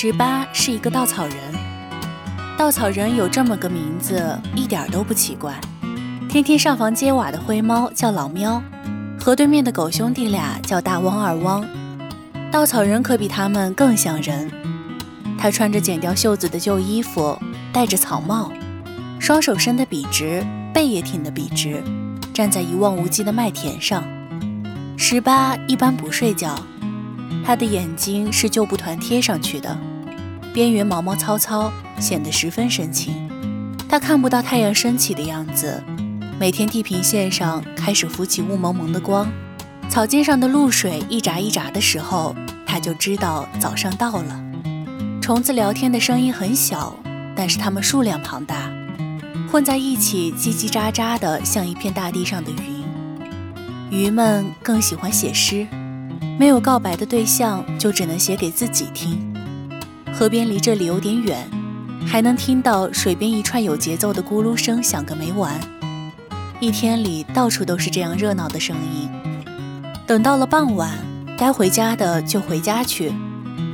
十八是一个稻草人，稻草人有这么个名字一点都不奇怪。天天上房揭瓦的灰猫叫老喵，河对面的狗兄弟俩叫大汪二汪。稻草人可比他们更像人，他穿着剪掉袖子的旧衣服，戴着草帽，双手伸得笔直，背也挺得笔直，站在一望无际的麦田上。十八一般不睡觉。他的眼睛是旧布团贴上去的，边缘毛毛糙糙，显得十分深情。他看不到太阳升起的样子。每天地平线上开始浮起雾蒙蒙的光，草尖上的露水一眨一眨的时候，他就知道早上到了。虫子聊天的声音很小，但是它们数量庞大，混在一起叽叽喳喳的，像一片大地上的云。鱼们更喜欢写诗。没有告白的对象，就只能写给自己听。河边离这里有点远，还能听到水边一串有节奏的咕噜声响个没完。一天里到处都是这样热闹的声音。等到了傍晚，该回家的就回家去。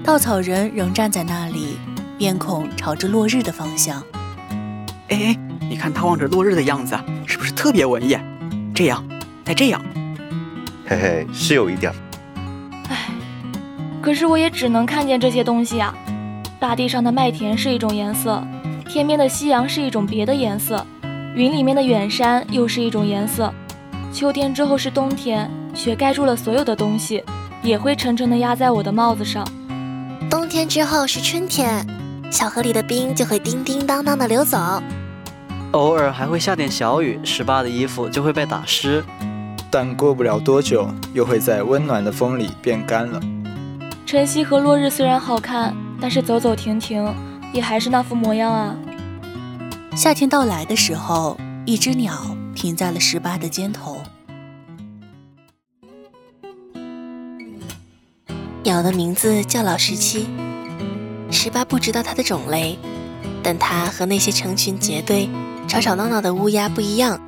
稻草人仍站在那里，面孔朝着落日的方向。哎，你看他望着落日的样子，是不是特别文艺？这样，再这样。嘿嘿，是有一点。可是我也只能看见这些东西啊！大地上的麦田是一种颜色，天边的夕阳是一种别的颜色，云里面的远山又是一种颜色。秋天之后是冬天，雪盖住了所有的东西，也会沉沉的压在我的帽子上。冬天之后是春天，小河里的冰就会叮叮当当的流走，偶尔还会下点小雨，十八的衣服就会被打湿，但过不了多久，又会在温暖的风里变干了。晨曦和落日虽然好看，但是走走停停也还是那副模样啊。夏天到来的时候，一只鸟停在了十八的肩头。鸟的名字叫老十七，十八不知道它的种类，但它和那些成群结队、吵吵闹闹的乌鸦不一样。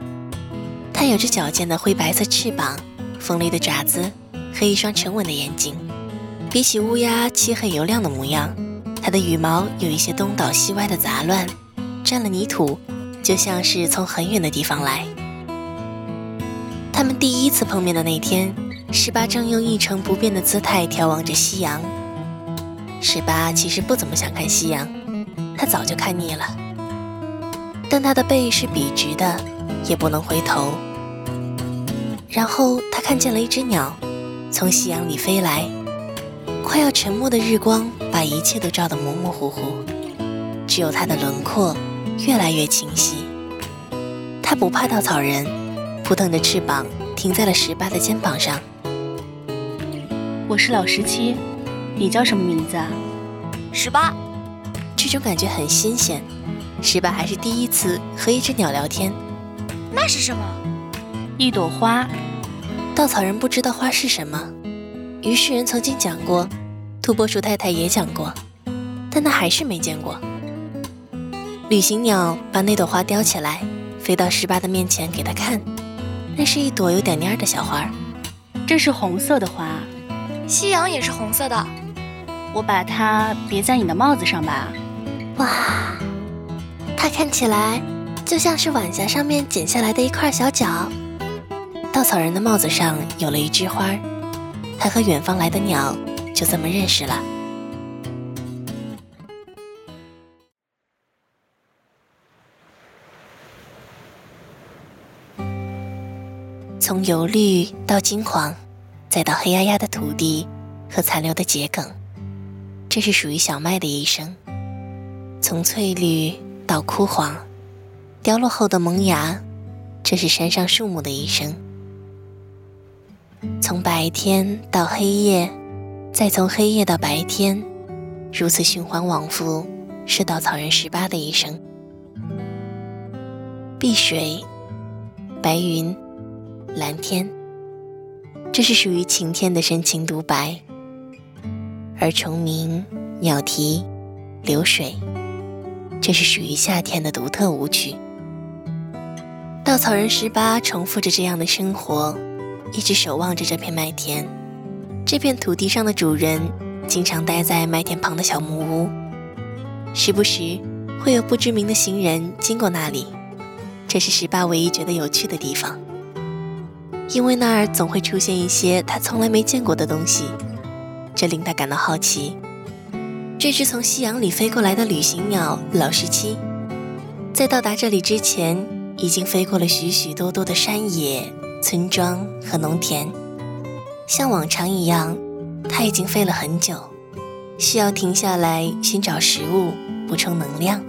它有着矫健的灰白色翅膀、锋利的爪子和一双沉稳的眼睛。比起乌鸦漆黑油亮的模样，它的羽毛有一些东倒西歪的杂乱，沾了泥土，就像是从很远的地方来。他们第一次碰面的那天，十八正用一成不变的姿态眺望着夕阳。十八其实不怎么想看夕阳，他早就看腻了。但他的背是笔直的，也不能回头。然后他看见了一只鸟，从夕阳里飞来。快要沉没的日光把一切都照得模模糊糊，只有它的轮廓越来越清晰。它不怕稻草人，扑腾着翅膀停在了十八的肩膀上。我是老十七，你叫什么名字啊？十八。这种感觉很新鲜，十八还是第一次和一只鸟聊天。那是什么？一朵花。稻草人不知道花是什么。于是人曾经讲过，土拨鼠太太也讲过，但他还是没见过。旅行鸟把那朵花叼起来，飞到十八的面前给他看。那是一朵有点蔫的小花，这是红色的花。夕阳也是红色的。我把它别在你的帽子上吧。哇，它看起来就像是晚霞上面剪下来的一块小角。稻草人的帽子上有了一枝花，他和远方来的鸟就这么认识了。从油绿到金黄，再到黑压压的土地和残留的桔梗，这是属于小麦的一生。从翠绿到枯黄，凋落后的萌芽，这是山上树木的一生。从白天到黑夜，再从黑夜到白天，如此循环往复，是稻草人十八的一生。碧水，白云，蓝天，这是属于晴天的深情独白；而虫鸣、鸟啼、流水，这是属于夏天的独特舞曲。稻草人十八重复着这样的生活。一直守望着这片麦田，这片土地上的主人经常待在麦田旁的小木屋，时不时会有不知名的行人经过那里。这是十八唯一觉得有趣的地方，因为那儿总会出现一些他从来没见过的东西，这令他感到好奇。这只从夕阳里飞过来的旅行鸟老十七，在到达这里之前，已经飞过了许许多多的山野。村庄和农田，像往常一样，他已经飞了很久，需要停下来寻找食物，补充能量，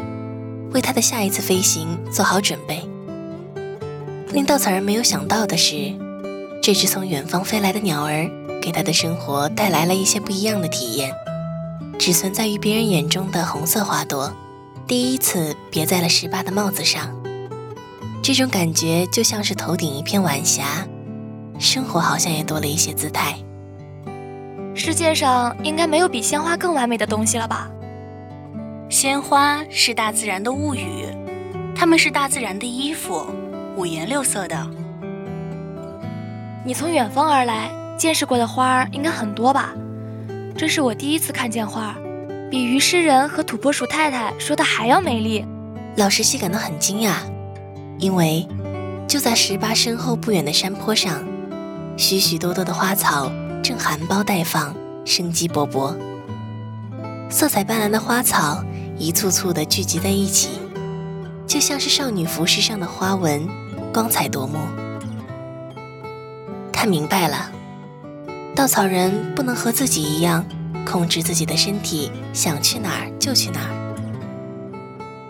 为他的下一次飞行做好准备。令稻草人没有想到的是，这只从远方飞来的鸟儿，给他的生活带来了一些不一样的体验。只存在于别人眼中的红色花朵，第一次别在了十八的帽子上。这种感觉就像是头顶一片晚霞，生活好像也多了一些姿态。世界上应该没有比鲜花更完美的东西了吧？鲜花是大自然的物语，它们是大自然的衣服，五颜六色的。你从远方而来，见识过的花儿应该很多吧？这是我第一次看见花，比于诗人和土拨鼠太太说的还要美丽。老石溪感到很惊讶。因为就在十八身后不远的山坡上，许许多多的花草正含苞待放，生机勃勃。色彩斑斓的花草一簇簇地聚集在一起，就像是少女服饰上的花纹，光彩夺目。他明白了，稻草人不能和自己一样控制自己的身体，想去哪儿就去哪儿。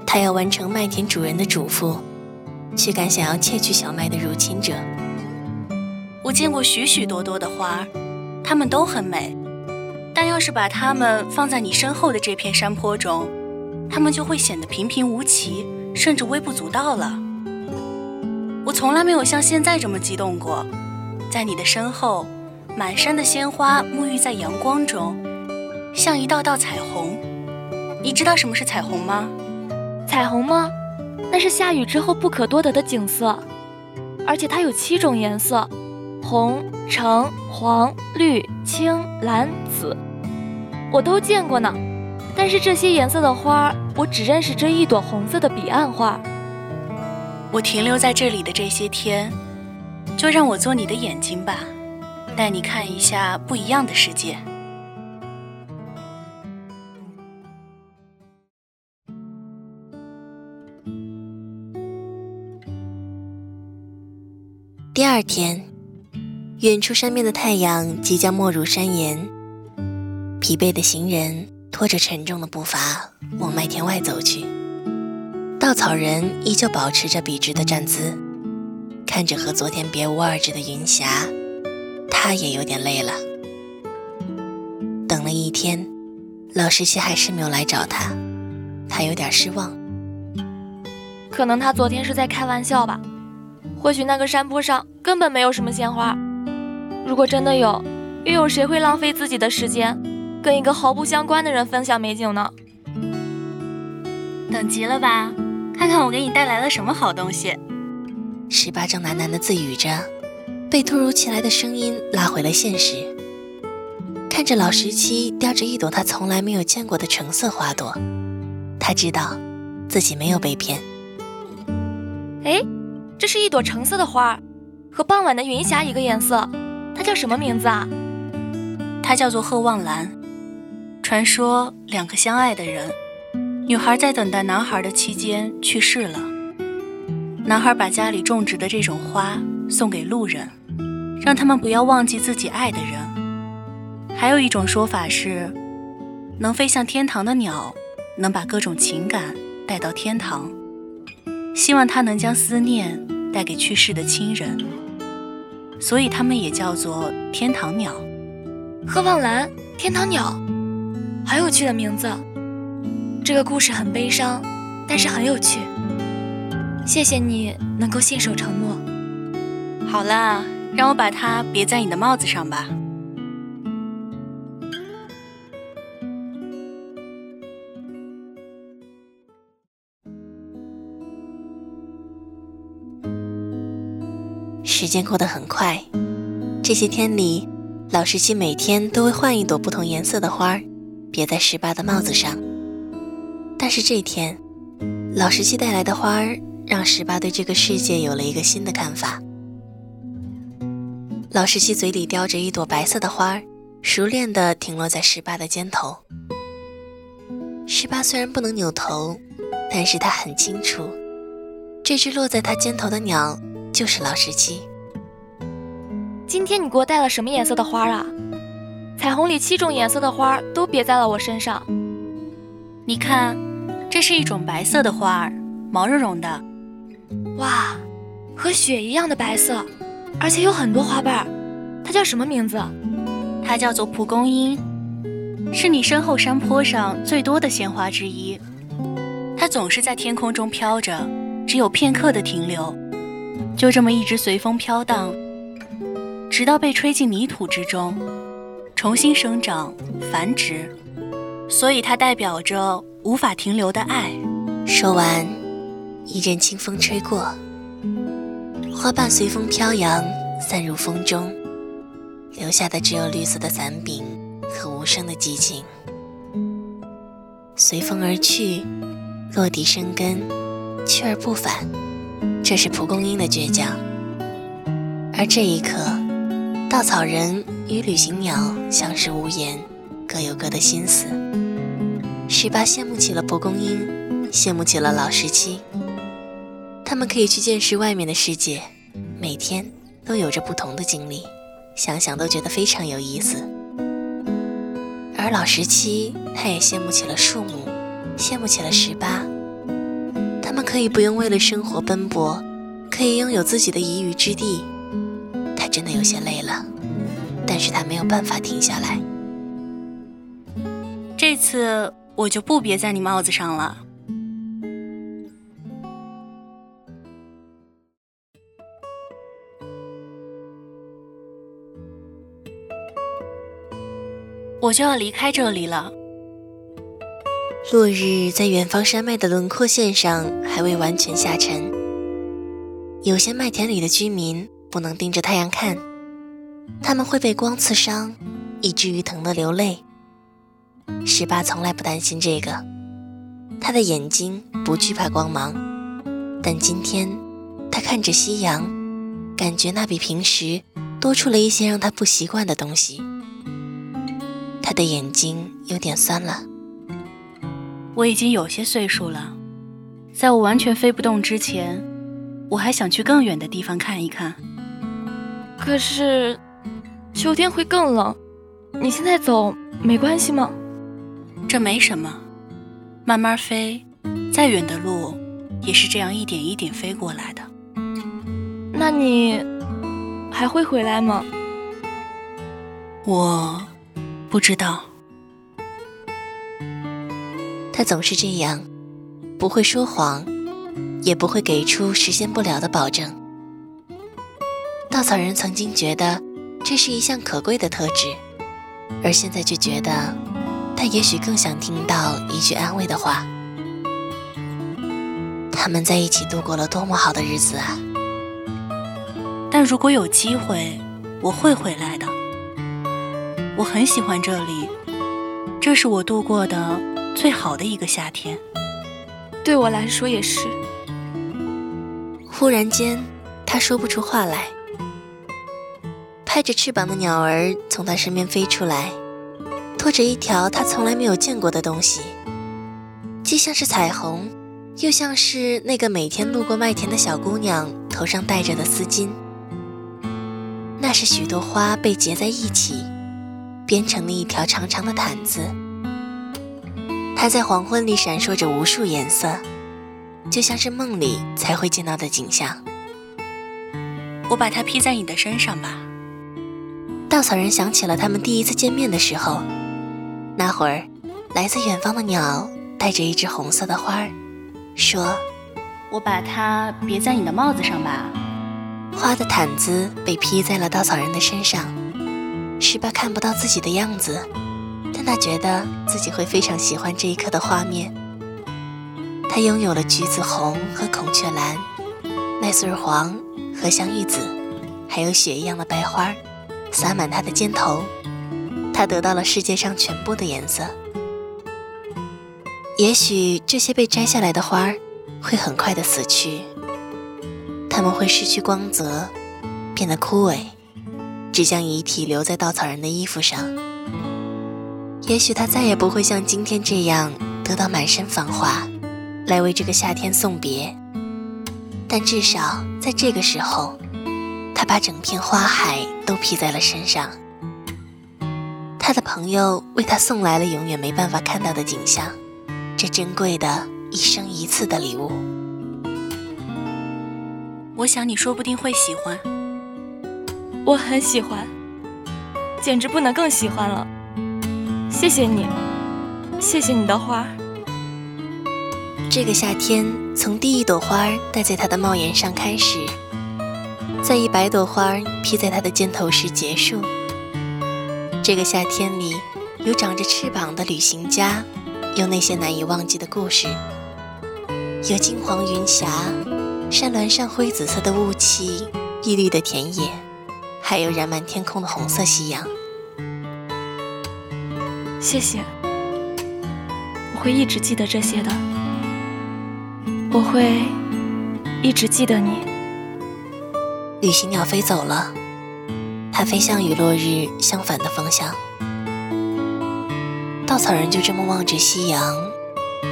他要完成麦田主人的嘱咐。驱赶想要窃取小麦的入侵者。我见过许许多多的花，它们都很美，但要是把它们放在你身后的这片山坡中，它们就会显得平平无奇，甚至微不足道了。我从来没有像现在这么激动过，在你的身后，满山的鲜花沐浴在阳光中，像一道道彩虹。你知道什么是彩虹吗？彩虹吗？那是下雨之后不可多得的景色，而且它有七种颜色：红、橙、黄、绿、青、蓝、紫，我都见过呢。但是这些颜色的花，我只认识这一朵红色的彼岸花。我停留在这里的这些天，就让我做你的眼睛吧，带你看一下不一样的世界。二天，远处山面的太阳即将没入山岩。疲惫的行人拖着沉重的步伐往麦田外走去。稻草人依旧保持着笔直的站姿，看着和昨天别无二致的云霞，他也有点累了。等了一天，老十七还是没有来找他，他有点失望。可能他昨天是在开玩笑吧。或许那个山坡上根本没有什么鲜花。如果真的有，又有谁会浪费自己的时间，跟一个毫不相关的人分享美景呢？等急了吧？看看我给你带来了什么好东西。十八正喃喃的自语着，被突如其来的声音拉回了现实。看着老十七叼着一朵他从来没有见过的橙色花朵，他知道自己没有被骗。哎，这是一朵橙色的花，和傍晚的云霞一个颜色。它叫什么名字啊？它叫做鹤望兰。传说两个相爱的人，女孩在等待男孩的期间去世了。男孩把家里种植的这种花送给路人，让他们不要忘记自己爱的人。还有一种说法是，能飞向天堂的鸟，能把各种情感带到天堂。希望它能将思念带给去世的亲人，所以它们也叫做天堂鸟。鹤望兰，天堂鸟，好有趣的名字。这个故事很悲伤，但是很有趣。谢谢你能够信守承诺。好啦，让我把它别在你的帽子上吧。时间过得很快，这些天里，老十七每天都会换一朵不同颜色的花儿，别在十八的帽子上。但是这天，老十七带来的花儿让十八对这个世界有了一个新的看法。老十七嘴里叼着一朵白色的花儿，熟练地停落在十八的肩头。十八虽然不能扭头，但是他很清楚，这只落在他肩头的鸟。就是老十七。今天你给我带了什么颜色的花啊？彩虹里七种颜色的花都别在了我身上。你看，这是一种白色的花儿，毛茸茸的。哇，和雪一样的白色，而且有很多花瓣。它叫什么名字？它叫做蒲公英，是你身后山坡上最多的鲜花之一。它总是在天空中飘着，只有片刻的停留。就这么一直随风飘荡，直到被吹进泥土之中，重新生长繁殖。所以它代表着无法停留的爱。说完，一阵清风吹过，花瓣随风飘扬，散入风中，留下的只有绿色的伞柄和无声的寂静。随风而去，落地生根，去而不返。这是蒲公英的倔强，而这一刻，稻草人与旅行鸟相视无言，各有各的心思。十八羡慕起了蒲公英，羡慕起了老十七。他们可以去见识外面的世界，每天都有着不同的经历，想想都觉得非常有意思。而老十七，他也羡慕起了树木，羡慕起了十八。他们可以不用为了生活奔波，可以拥有自己的一隅之地。他真的有些累了，但是他没有办法停下来。这次我就不别在你帽子上了。我就要离开这里了。落日在远方山脉的轮廓线上还未完全下沉，有些麦田里的居民不能盯着太阳看，他们会被光刺伤，以至于疼得流泪。十八从来不担心这个，他的眼睛不惧怕光芒，但今天他看着夕阳，感觉那比平时多出了一些让他不习惯的东西，他的眼睛有点酸了。我已经有些岁数了，在我完全飞不动之前，我还想去更远的地方看一看。可是，秋天会更冷，你现在走没关系吗？这没什么，慢慢飞，再远的路也是这样一点一点飞过来的。那你还会回来吗？我不知道。他总是这样，不会说谎，也不会给出实现不了的保证。稻草人曾经觉得这是一项可贵的特质，而现在却觉得他也许更想听到一句安慰的话。他们在一起度过了多么好的日子啊！但如果有机会，我会回来的。我很喜欢这里，这是我度过的最好的一个夏天。对我来说也是。忽然间，他说不出话来。拍着翅膀的鸟儿从他身边飞出来，拖着一条他从来没有见过的东西，既像是彩虹，又像是那个每天路过麦田的小姑娘头上戴着的丝巾。那是许多花被结在一起，编成了一条长长的毯子。它在黄昏里闪烁着无数颜色，就像是梦里才会见到的景象。我把它披在你的身上吧。稻草人想起了他们第一次见面的时候，那会儿，来自远方的鸟带着一只红色的花儿，说：“我把它别在你的帽子上吧。”花的毯子被披在了稻草人的身上，十八看不到自己的样子，他觉得自己会非常喜欢这一刻的画面。他拥有了橘子红和孔雀蓝，麦穗黄和香芋紫，还有雪一样的白花。洒满他的肩头，他得到了世界上全部的颜色。也许这些被摘下来的花儿会很快的死去，它们会失去光泽，变得枯萎，只将遗体留在稻草人的衣服上。也许他再也不会像今天这样得到满身繁华，来为这个夏天送别。但至少在这个时候。他把整片花海都披在了身上。他的朋友为他送来了永远没办法看到的景象，这珍贵的一生一次的礼物。我想你说不定会喜欢。我很喜欢，简直不能更喜欢了。谢谢你，谢谢你的花。这个夏天，从第一朵花戴在他的帽檐上开始。在一百朵花披在他的肩头时结束。这个夏天里，有长着翅膀的旅行家，有那些难以忘记的故事，有金黄云霞，山峦上灰紫色的雾气，碧绿的田野，还有染满天空的红色夕阳。谢谢，我会一直记得这些的，我会一直记得你。旅行鸟飞走了，它飞向与落日相反的方向。稻草人就这么望着夕阳，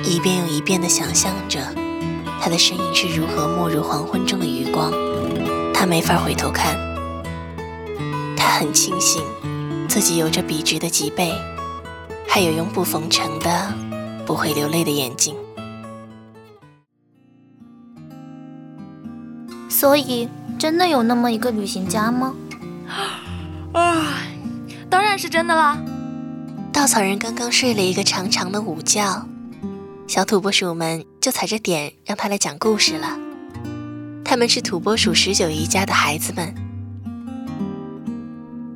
一遍又一遍地想象着他的身影是如何没入黄昏中的余光。他没法回头看，他很庆幸自己有着笔直的脊背，还有永不缝成的、不会流泪的眼睛。所以。真的有那么一个旅行家吗？啊，当然是真的啦！稻草人刚刚睡了一个长长的午觉，小土拨鼠们就踩着点让他来讲故事了。他们是土拨鼠十九姨家的孩子们，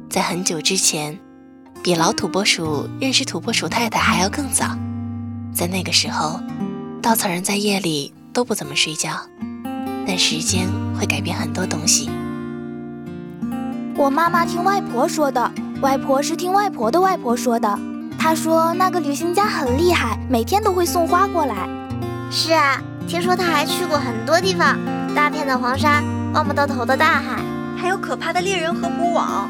在很久之前，比老土拨鼠认识土拨鼠太太还要更早。在那个时候，稻草人在夜里都不怎么睡觉。但时间会改变很多东西。我妈妈听外婆说的，外婆是听外婆的外婆说的。她说那个旅行家很厉害，每天都会送花过来。是啊，听说他还去过很多地方，大片的黄沙，望不到头的大海，还有可怕的猎人和捕网。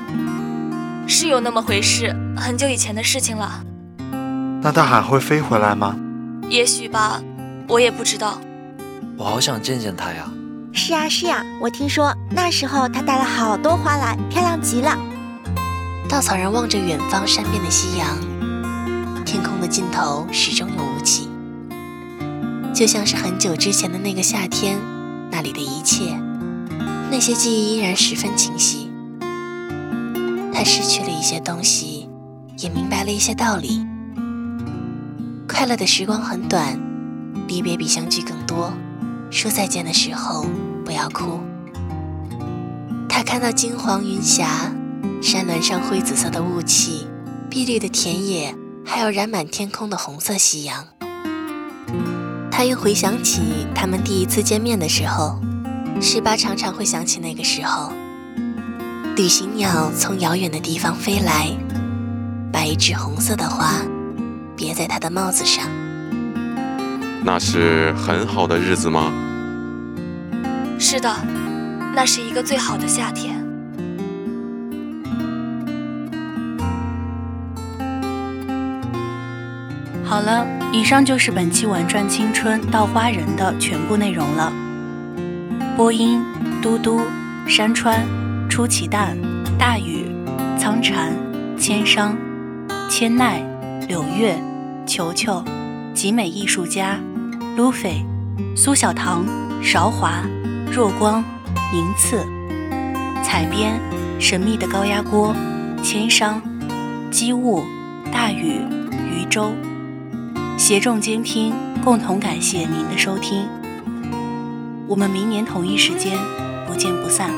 是有那么回事，很久以前的事情了。那他还会飞回来吗？也许吧，我也不知道。我好想见见他呀。是呀是呀，我听说那时候他带了好多花来，漂亮极了。稻草人望着远方山边的夕阳，天空的尽头始终有雾气，就像是很久之前的那个夏天，那里的一切，那些记忆依然十分清晰。他失去了一些东西，也明白了一些道理。快乐的时光很短，离别比相聚更多。说再见的时候不要哭。他看到金黄云霞，山峦上灰紫色的雾气，碧绿的田野，还有染满天空的红色夕阳。他又回想起他们第一次见面的时候，十八常常会想起那个时候。旅行鸟从遥远的地方飞来，把一枝红色的花别在他的帽子上。那是很好的日子吗？是的，那是一个最好的夏天。好了，以上就是本期《玩转青春稻花人》的全部内容了。播音：嘟嘟、山川。出奇旦、大雨、苍蝉、千商、千奈、柳月、球球、集美艺术家、路飞、苏小棠、韶华、若光、宁次、采编、神秘的高压锅、千商、机务、大雨、渔舟，协众监听，共同感谢您的收听。我们明年同一时间不见不散。